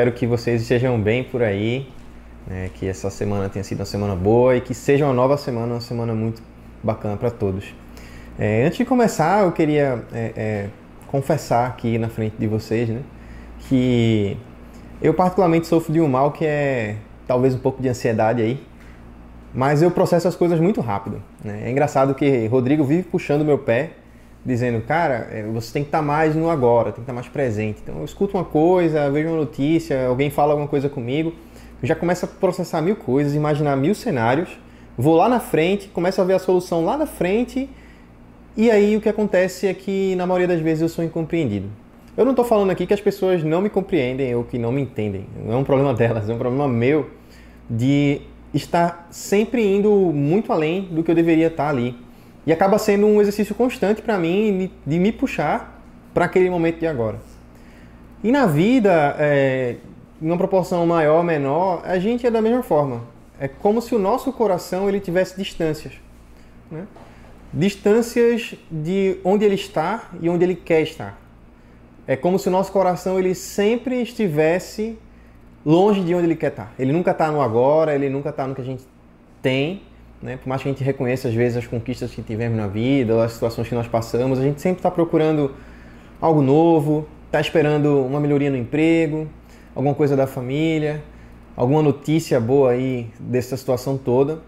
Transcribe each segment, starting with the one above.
Espero que vocês estejam bem por aí, né? que essa semana tenha sido uma semana boa e que seja uma nova semana, uma semana muito bacana para todos. É, antes de começar, eu queria é, é, confessar aqui na frente de vocês né, que eu particularmente sofro de um mal que é talvez um pouco de ansiedade aí, mas eu processo as coisas muito rápido. Né? É engraçado que Rodrigo vive puxando meu pé dizendo, cara, é, você tem que estar tá mais no agora, tem que estar tá mais presente. Então eu escuto uma coisa, vejo uma notícia, alguém fala alguma coisa comigo, eu já começo a processar mil coisas, imaginar mil cenários, vou lá na frente, começo a ver a solução lá na frente, e aí o que acontece é que na maioria das vezes eu sou incompreendido. Eu não estou falando aqui que as pessoas não me compreendem ou que não me entendem, não é um problema delas, é um problema meu de estar sempre indo muito além do que eu deveria estar ali e acaba sendo um exercício constante para mim de me puxar para aquele momento de agora. E na vida, é, em uma proporção maior ou menor, a gente é da mesma forma. É como se o nosso coração ele tivesse distâncias. Né? Distâncias de onde ele está e onde ele quer estar. É como se o nosso coração ele sempre estivesse longe de onde ele quer estar. Ele nunca está no agora, ele nunca está no que a gente tem, né? Por mais que a gente reconheça às vezes as conquistas que tivemos na vida, as situações que nós passamos, a gente sempre está procurando algo novo, está esperando uma melhoria no emprego, alguma coisa da família, alguma notícia boa aí dessa situação toda.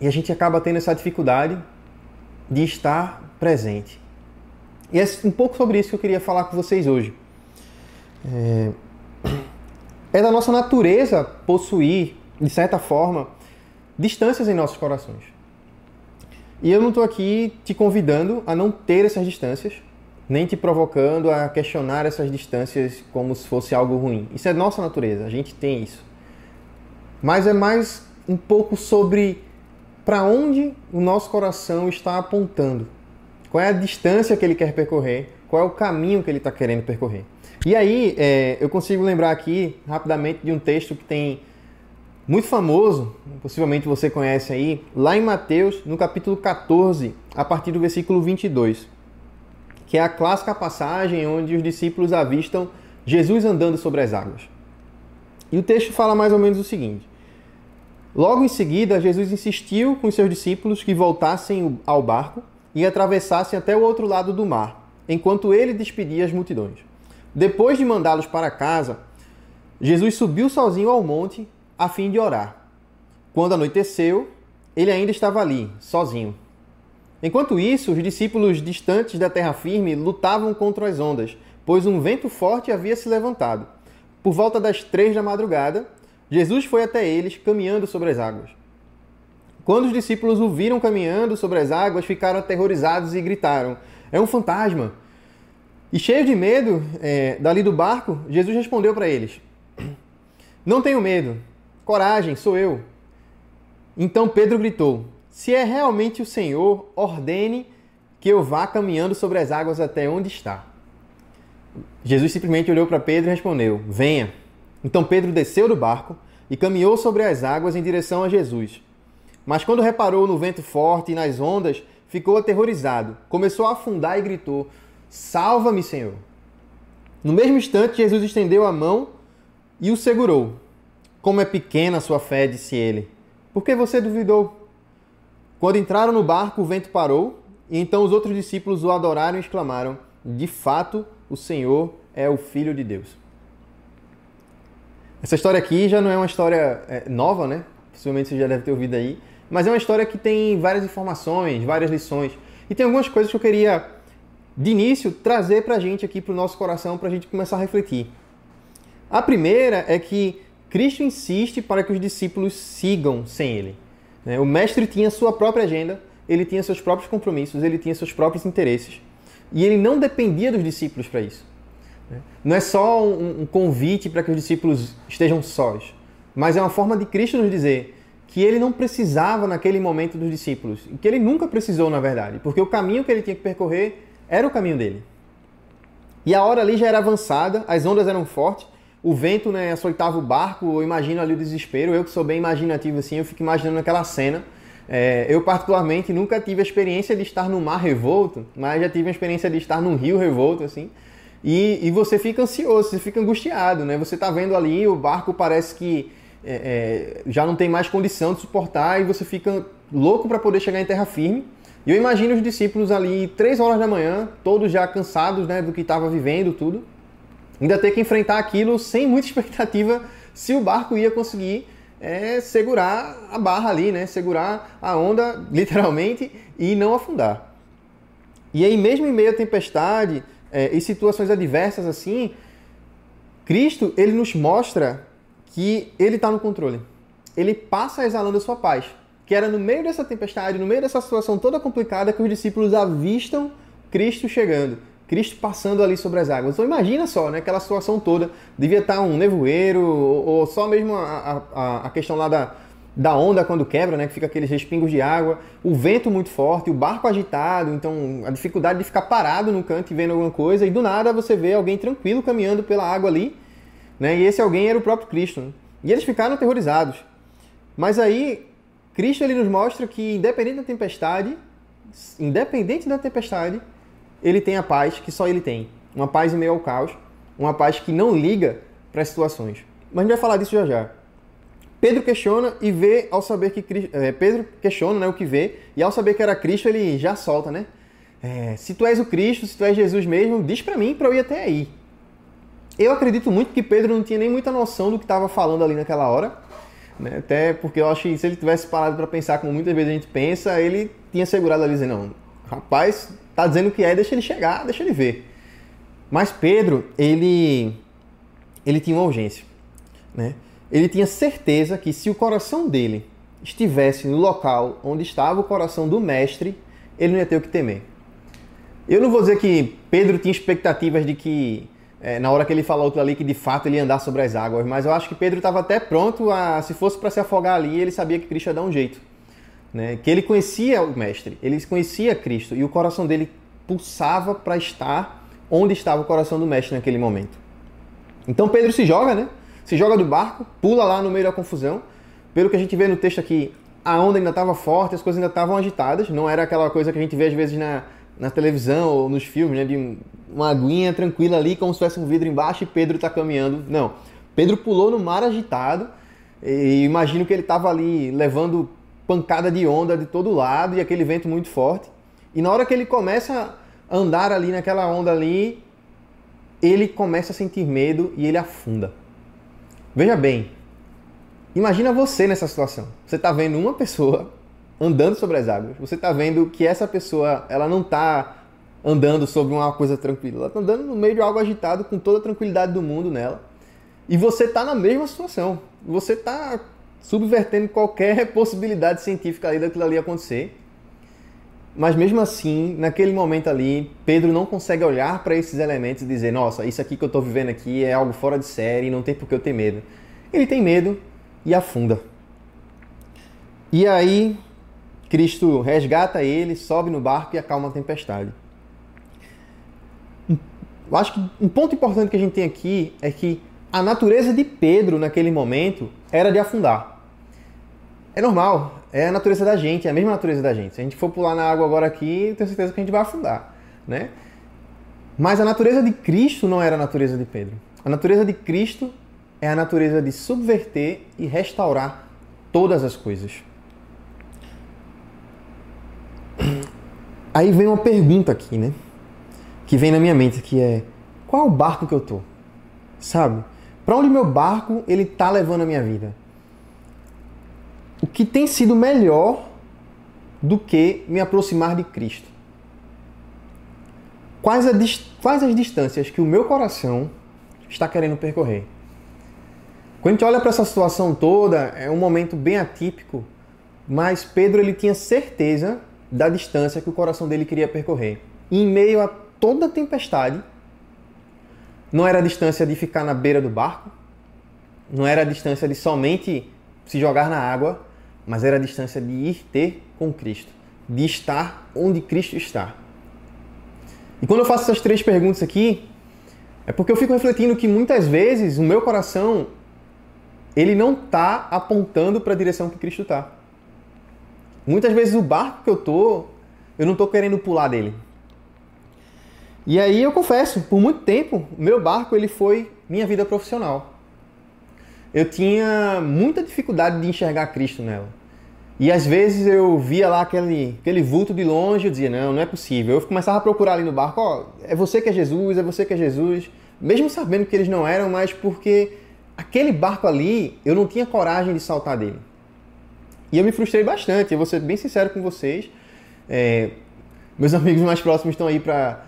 E a gente acaba tendo essa dificuldade de estar presente. E é um pouco sobre isso que eu queria falar com vocês hoje. É, é da nossa natureza possuir, de certa forma, distâncias em nossos corações. E eu não estou aqui te convidando a não ter essas distâncias, nem te provocando a questionar essas distâncias como se fosse algo ruim. Isso é nossa natureza, a gente tem isso. Mas é mais um pouco sobre para onde o nosso coração está apontando. Qual é a distância que ele quer percorrer, qual é o caminho que ele está querendo percorrer. E aí, é, eu consigo lembrar aqui rapidamente de um texto que tem muito famoso, possivelmente você conhece aí, lá em Mateus, no capítulo 14, a partir do versículo 22, que é a clássica passagem onde os discípulos avistam Jesus andando sobre as águas. E o texto fala mais ou menos o seguinte: Logo em seguida, Jesus insistiu com seus discípulos que voltassem ao barco e atravessassem até o outro lado do mar, enquanto ele despedia as multidões. Depois de mandá-los para casa, Jesus subiu sozinho ao monte a fim de orar. Quando anoiteceu, ele ainda estava ali, sozinho. Enquanto isso, os discípulos distantes da terra firme lutavam contra as ondas, pois um vento forte havia se levantado. Por volta das três da madrugada, Jesus foi até eles, caminhando sobre as águas. Quando os discípulos o viram caminhando sobre as águas, ficaram aterrorizados e gritaram: É um fantasma! E cheio de medo, é, dali do barco, Jesus respondeu para eles: Não tenho medo, Coragem, sou eu. Então Pedro gritou: Se é realmente o Senhor, ordene que eu vá caminhando sobre as águas até onde está. Jesus simplesmente olhou para Pedro e respondeu: Venha. Então Pedro desceu do barco e caminhou sobre as águas em direção a Jesus. Mas quando reparou no vento forte e nas ondas, ficou aterrorizado, começou a afundar e gritou: Salva-me, Senhor! No mesmo instante, Jesus estendeu a mão e o segurou. Como é pequena a sua fé, disse ele. Por que você duvidou? Quando entraram no barco, o vento parou, e então os outros discípulos o adoraram e exclamaram: De fato, o Senhor é o Filho de Deus. Essa história aqui já não é uma história é, nova, né? Possivelmente você já deve ter ouvido aí. Mas é uma história que tem várias informações, várias lições. E tem algumas coisas que eu queria, de início, trazer para a gente aqui, para o nosso coração, para a gente começar a refletir. A primeira é que Cristo insiste para que os discípulos sigam sem ele. Né? O mestre tinha sua própria agenda, ele tinha seus próprios compromissos, ele tinha seus próprios interesses. E ele não dependia dos discípulos para isso. Né? Não é só um convite para que os discípulos estejam sós, mas é uma forma de Cristo nos dizer que ele não precisava naquele momento dos discípulos, e que ele nunca precisou, na verdade, porque o caminho que ele tinha que percorrer era o caminho dele. E a hora ali já era avançada, as ondas eram fortes, o vento né, açoitava o barco, eu imagino ali o desespero. Eu que sou bem imaginativo assim, eu fico imaginando aquela cena. É, eu, particularmente, nunca tive a experiência de estar no mar revolto, mas já tive a experiência de estar num rio revolto, assim. e, e você fica ansioso, você fica angustiado, né? Você está vendo ali, o barco parece que é, é, já não tem mais condição de suportar e você fica louco para poder chegar em terra firme. E eu imagino os discípulos ali, três horas da manhã, todos já cansados né, do que estava vivendo, tudo. Ainda ter que enfrentar aquilo sem muita expectativa se o barco ia conseguir é, segurar a barra ali, né? Segurar a onda, literalmente, e não afundar. E aí, mesmo em meio à tempestade é, e situações adversas assim, Cristo, ele nos mostra que ele está no controle. Ele passa exalando a sua paz que era no meio dessa tempestade, no meio dessa situação toda complicada, que os discípulos avistam Cristo chegando, Cristo passando ali sobre as águas. Então imagina só, né, aquela situação toda, devia estar um nevoeiro, ou, ou só mesmo a, a, a, questão lá da, da onda quando quebra, né, que fica aqueles respingos de água, o vento muito forte, o barco agitado, então a dificuldade de ficar parado no canto e vendo alguma coisa, e do nada você vê alguém tranquilo caminhando pela água ali, né, e esse alguém era o próprio Cristo. Né? E eles ficaram aterrorizados. Mas aí Cristo ele nos mostra que independente da tempestade, independente da tempestade, ele tem a paz que só ele tem. Uma paz em meio ao caos, uma paz que não liga para as situações. Mas a gente vai falar disso já já. Pedro questiona e vê ao saber que é, Pedro questiona né, o que vê e ao saber que era Cristo ele já solta, né? É, se tu és o Cristo, se tu és Jesus mesmo, diz para mim para eu ir até aí. Eu acredito muito que Pedro não tinha nem muita noção do que estava falando ali naquela hora. Né? Até porque eu acho que se ele tivesse parado para pensar como muitas vezes a gente pensa, ele tinha segurado ali dizendo, não, rapaz, tá dizendo que é, deixa ele chegar, deixa ele ver. Mas Pedro, ele, ele tinha uma urgência. Né? Ele tinha certeza que se o coração dele estivesse no local onde estava o coração do mestre, ele não ia ter o que temer. Eu não vou dizer que Pedro tinha expectativas de que é, na hora que ele falou aquilo ali que de fato ele ia andar sobre as águas, mas eu acho que Pedro estava até pronto a, se fosse para se afogar ali, ele sabia que Cristo ia dar um jeito. Né? Que ele conhecia o Mestre, ele conhecia Cristo e o coração dele pulsava para estar onde estava o coração do Mestre naquele momento. Então Pedro se joga, né? Se joga do barco, pula lá no meio da confusão. Pelo que a gente vê no texto aqui, a onda ainda estava forte, as coisas ainda estavam agitadas, não era aquela coisa que a gente vê às vezes na, na televisão ou nos filmes, né? De uma aguinha tranquila ali, como se tivesse um vidro embaixo e Pedro está caminhando. Não. Pedro pulou no mar agitado e imagino que ele estava ali levando pancada de onda de todo lado e aquele vento muito forte. E na hora que ele começa a andar ali naquela onda ali, ele começa a sentir medo e ele afunda. Veja bem, imagina você nessa situação. Você está vendo uma pessoa andando sobre as águas. Você está vendo que essa pessoa ela não está andando sobre uma coisa tranquila. Ela está andando no meio de algo agitado com toda a tranquilidade do mundo nela. E você está na mesma situação. Você está subvertendo qualquer possibilidade científica ali daquilo ali acontecer. Mas mesmo assim, naquele momento ali, Pedro não consegue olhar para esses elementos e dizer: Nossa, isso aqui que eu estou vivendo aqui é algo fora de série, não tem por que eu ter medo. Ele tem medo e afunda. E aí, Cristo resgata ele, sobe no barco e acalma a tempestade. Eu acho que um ponto importante que a gente tem aqui é que a natureza de Pedro naquele momento era de afundar. É normal, é a natureza da gente, é a mesma natureza da gente. Se a gente for pular na água agora aqui, tenho certeza que a gente vai afundar, né? Mas a natureza de Cristo não era a natureza de Pedro. A natureza de Cristo é a natureza de subverter e restaurar todas as coisas. Aí vem uma pergunta aqui, né? que vem na minha mente, que é qual o barco que eu tô? Sabe? Para onde meu barco ele tá levando a minha vida? O que tem sido melhor do que me aproximar de Cristo? Quais, a, quais as distâncias que o meu coração está querendo percorrer? Quando a gente olha para essa situação toda, é um momento bem atípico, mas Pedro ele tinha certeza da distância que o coração dele queria percorrer. E em meio a toda a tempestade. Não era a distância de ficar na beira do barco, não era a distância de somente se jogar na água, mas era a distância de ir ter com Cristo, de estar onde Cristo está. E quando eu faço essas três perguntas aqui, é porque eu fico refletindo que muitas vezes o meu coração ele não está apontando para a direção que Cristo está. Muitas vezes o barco que eu tô, eu não estou querendo pular dele. E aí eu confesso, por muito tempo, meu barco ele foi minha vida profissional. Eu tinha muita dificuldade de enxergar Cristo nela. E às vezes eu via lá aquele, aquele vulto de longe, eu dizia, não, não é possível. Eu começava a procurar ali no barco, ó, oh, é você que é Jesus, é você que é Jesus. Mesmo sabendo que eles não eram, mas porque aquele barco ali, eu não tinha coragem de saltar dele. E eu me frustrei bastante, eu vou ser bem sincero com vocês. É, meus amigos mais próximos estão aí para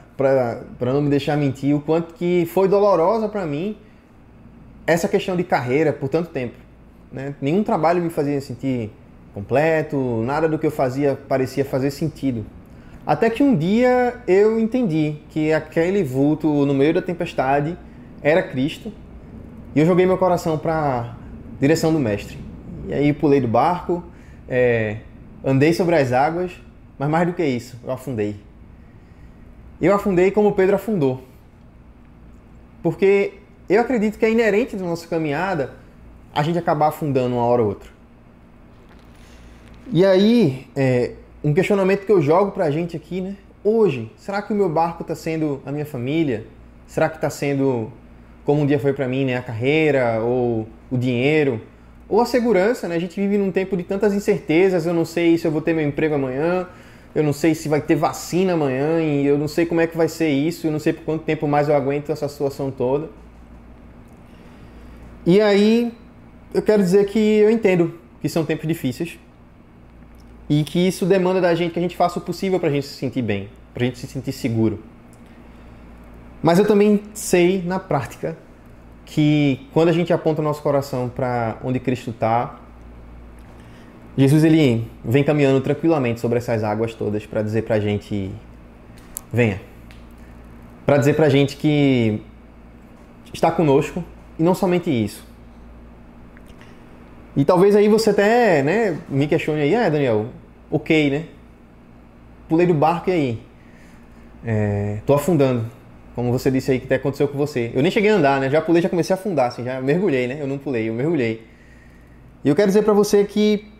não me deixar mentir, o quanto que foi dolorosa para mim essa questão de carreira por tanto tempo. Né? Nenhum trabalho me fazia sentir completo, nada do que eu fazia parecia fazer sentido. Até que um dia eu entendi que aquele vulto no meio da tempestade era Cristo e eu joguei meu coração para a direção do Mestre. E aí pulei do barco, é, andei sobre as águas, mas mais do que isso, eu afundei. Eu afundei como Pedro afundou. Porque eu acredito que é inerente da nossa caminhada a gente acabar afundando uma hora ou outra. E aí, é, um questionamento que eu jogo pra gente aqui, né? Hoje, será que o meu barco está sendo a minha família? Será que está sendo como um dia foi para mim, né? A carreira ou o dinheiro? Ou a segurança, né? A gente vive num tempo de tantas incertezas. Eu não sei se eu vou ter meu emprego amanhã, eu não sei se vai ter vacina amanhã, e eu não sei como é que vai ser isso, eu não sei por quanto tempo mais eu aguento essa situação toda. E aí, eu quero dizer que eu entendo que são tempos difíceis, e que isso demanda da gente que a gente faça o possível para a gente se sentir bem, para a gente se sentir seguro. Mas eu também sei na prática que quando a gente aponta o nosso coração para onde Cristo está, Jesus ele vem caminhando tranquilamente sobre essas águas todas para dizer para a gente: venha. Para dizer para a gente que está conosco e não somente isso, e talvez aí você até né, me questione aí, ah, Daniel, ok, né? Pulei do barco e aí? É, tô afundando. Como você disse aí que até aconteceu com você. Eu nem cheguei a andar, né? Já pulei, já comecei a afundar, assim, já mergulhei, né? Eu não pulei, eu mergulhei. E eu quero dizer para você que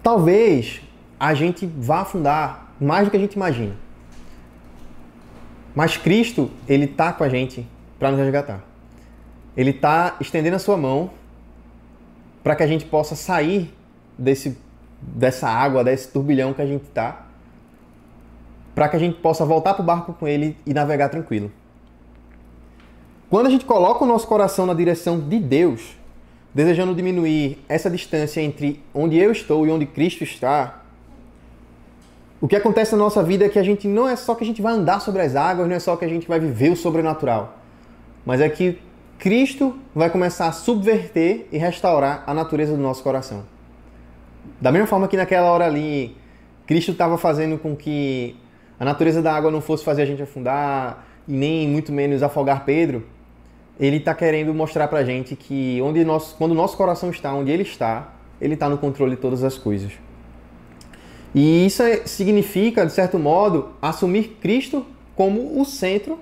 talvez a gente vá afundar mais do que a gente imagina. Mas Cristo, ele tá com a gente para nos resgatar ele está estendendo a sua mão para que a gente possa sair desse, dessa água, desse turbilhão que a gente está, para que a gente possa voltar para o barco com ele e navegar tranquilo. Quando a gente coloca o nosso coração na direção de Deus, desejando diminuir essa distância entre onde eu estou e onde Cristo está, o que acontece na nossa vida é que a gente não é só que a gente vai andar sobre as águas, não é só que a gente vai viver o sobrenatural, mas é que Cristo vai começar a subverter e restaurar a natureza do nosso coração. Da mesma forma que naquela hora ali, Cristo estava fazendo com que a natureza da água não fosse fazer a gente afundar e nem muito menos afogar Pedro, ele está querendo mostrar para a gente que onde nós, quando o nosso coração está onde ele está, ele está no controle de todas as coisas. E isso é, significa, de certo modo, assumir Cristo como o centro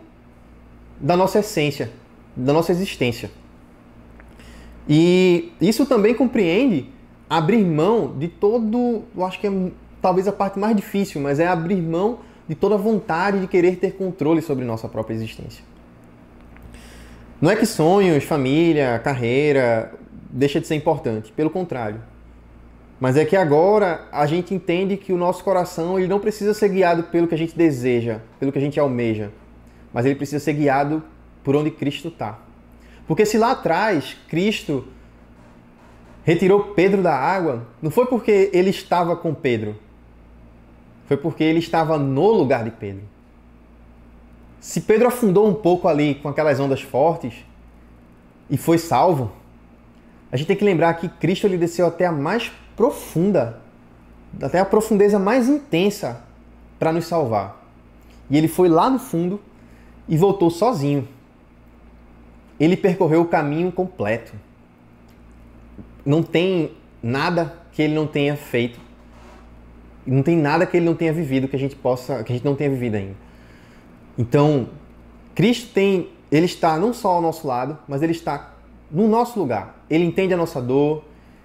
da nossa essência, da nossa existência. E isso também compreende abrir mão de todo, eu acho que é talvez a parte mais difícil, mas é abrir mão de toda vontade de querer ter controle sobre nossa própria existência. Não é que sonhos, família, carreira deixa de ser importante, pelo contrário. Mas é que agora a gente entende que o nosso coração ele não precisa ser guiado pelo que a gente deseja, pelo que a gente almeja, mas ele precisa ser guiado por onde Cristo está. Porque se lá atrás Cristo retirou Pedro da água, não foi porque ele estava com Pedro, foi porque ele estava no lugar de Pedro. Se Pedro afundou um pouco ali com aquelas ondas fortes e foi salvo, a gente tem que lembrar que Cristo ele desceu até a mais profunda, até a profundeza mais intensa para nos salvar. E ele foi lá no fundo e voltou sozinho ele percorreu o caminho completo. Não tem nada que ele não tenha feito. Não tem nada que ele não tenha vivido que a gente possa, que a gente não tenha vivido ainda. Então, Cristo tem, ele está não só ao nosso lado, mas ele está no nosso lugar. Ele entende a nossa dor,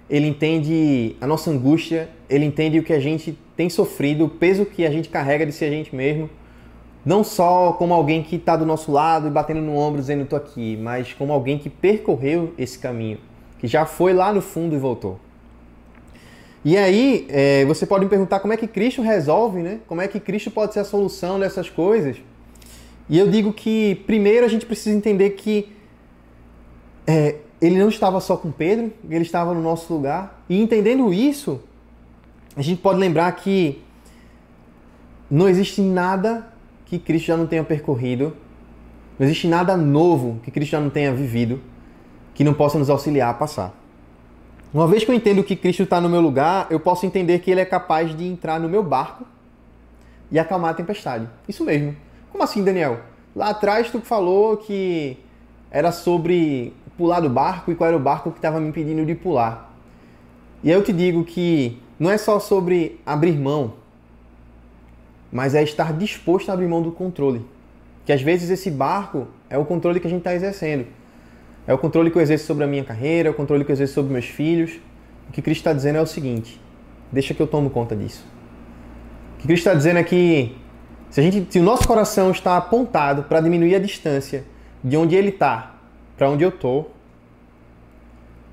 ele entende a nossa angústia, ele entende o que a gente tem sofrido, o peso que a gente carrega de ser a gente mesmo. Não só como alguém que está do nosso lado e batendo no ombro dizendo estou aqui, mas como alguém que percorreu esse caminho, que já foi lá no fundo e voltou. E aí, é, você pode me perguntar como é que Cristo resolve, né? Como é que Cristo pode ser a solução dessas coisas? E eu digo que, primeiro, a gente precisa entender que é, ele não estava só com Pedro, ele estava no nosso lugar. E entendendo isso, a gente pode lembrar que não existe nada que Cristo já não tenha percorrido, não existe nada novo que Cristo já não tenha vivido que não possa nos auxiliar a passar. Uma vez que eu entendo que Cristo está no meu lugar, eu posso entender que Ele é capaz de entrar no meu barco e acalmar a tempestade. Isso mesmo. Como assim, Daniel? Lá atrás tu falou que era sobre pular do barco e qual era o barco que estava me impedindo de pular. E aí eu te digo que não é só sobre abrir mão, mas é estar disposto a abrir mão do controle. Que às vezes esse barco é o controle que a gente está exercendo. É o controle que eu exerço sobre a minha carreira, é o controle que eu exerço sobre meus filhos. O que Cristo está dizendo é o seguinte: deixa que eu tomo conta disso. O que Cristo está dizendo é que se, a gente, se o nosso coração está apontado para diminuir a distância de onde ele está para onde eu estou,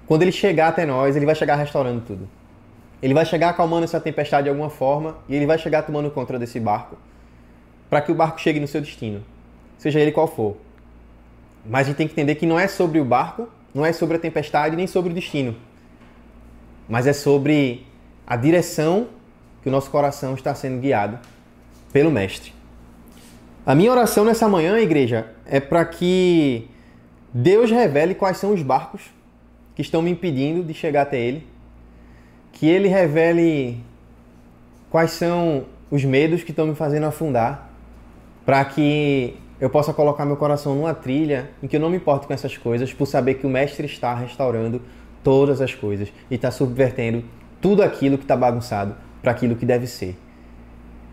quando ele chegar até nós, ele vai chegar restaurando tudo. Ele vai chegar acalmando essa tempestade de alguma forma e ele vai chegar tomando conta desse barco para que o barco chegue no seu destino, seja ele qual for. Mas a gente tem que entender que não é sobre o barco, não é sobre a tempestade nem sobre o destino, mas é sobre a direção que o nosso coração está sendo guiado pelo Mestre. A minha oração nessa manhã, igreja, é para que Deus revele quais são os barcos que estão me impedindo de chegar até Ele, que Ele revele quais são os medos que estão me fazendo afundar, para que eu possa colocar meu coração numa trilha em que eu não me importo com essas coisas, por saber que o Mestre está restaurando todas as coisas e está subvertendo tudo aquilo que está bagunçado para aquilo que deve ser.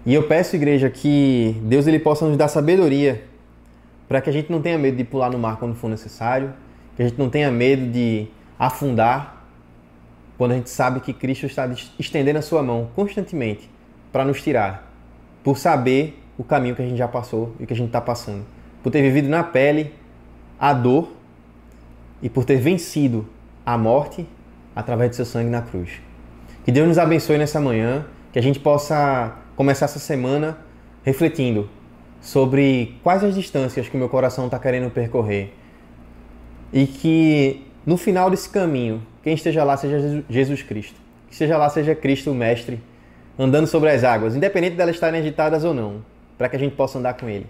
E eu peço, igreja, que Deus ele possa nos dar sabedoria para que a gente não tenha medo de pular no mar quando for necessário, que a gente não tenha medo de afundar quando a gente sabe que Cristo está estendendo a sua mão constantemente para nos tirar, por saber o caminho que a gente já passou e que a gente está passando, por ter vivido na pele a dor e por ter vencido a morte através de seu sangue na cruz. Que Deus nos abençoe nessa manhã, que a gente possa começar essa semana refletindo sobre quais as distâncias que o meu coração está querendo percorrer. E que no final desse caminho, quem esteja lá seja Jesus Cristo, que esteja lá seja Cristo o Mestre andando sobre as águas, independente delas estarem agitadas ou não, para que a gente possa andar com Ele,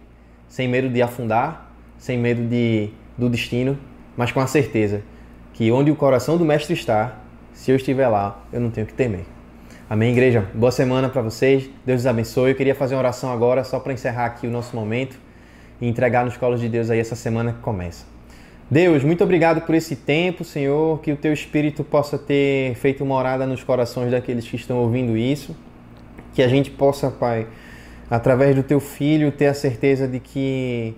sem medo de afundar, sem medo de, do destino, mas com a certeza que onde o coração do Mestre está, se eu estiver lá, eu não tenho que temer. Amém, igreja? Boa semana para vocês. Deus os abençoe. Eu queria fazer uma oração agora, só para encerrar aqui o nosso momento e entregar nos colos de Deus aí essa semana que começa. Deus, muito obrigado por esse tempo, Senhor, que o Teu Espírito possa ter feito morada nos corações daqueles que estão ouvindo isso, que a gente possa, Pai, através do Teu Filho, ter a certeza de que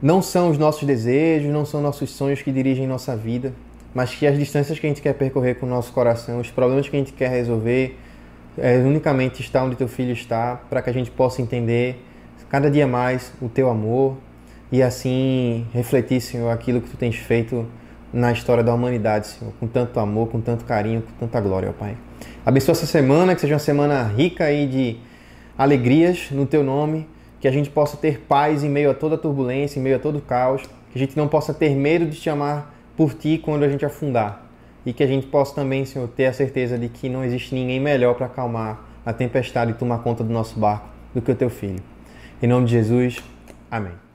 não são os nossos desejos, não são nossos sonhos que dirigem nossa vida, mas que as distâncias que a gente quer percorrer com o nosso coração, os problemas que a gente quer resolver, é unicamente estar onde teu filho está, para que a gente possa entender cada dia mais o teu amor e assim refletir, Senhor, aquilo que tu tens feito na história da humanidade, Senhor, com tanto amor, com tanto carinho, com tanta glória, ó Pai. Abençoa essa semana, que seja uma semana rica aí de alegrias no teu nome, que a gente possa ter paz em meio a toda turbulência, em meio a todo caos, que a gente não possa ter medo de te amar por ti quando a gente afundar. E que a gente possa também, Senhor, ter a certeza de que não existe ninguém melhor para acalmar a tempestade e tomar conta do nosso barco do que o teu filho. Em nome de Jesus, amém.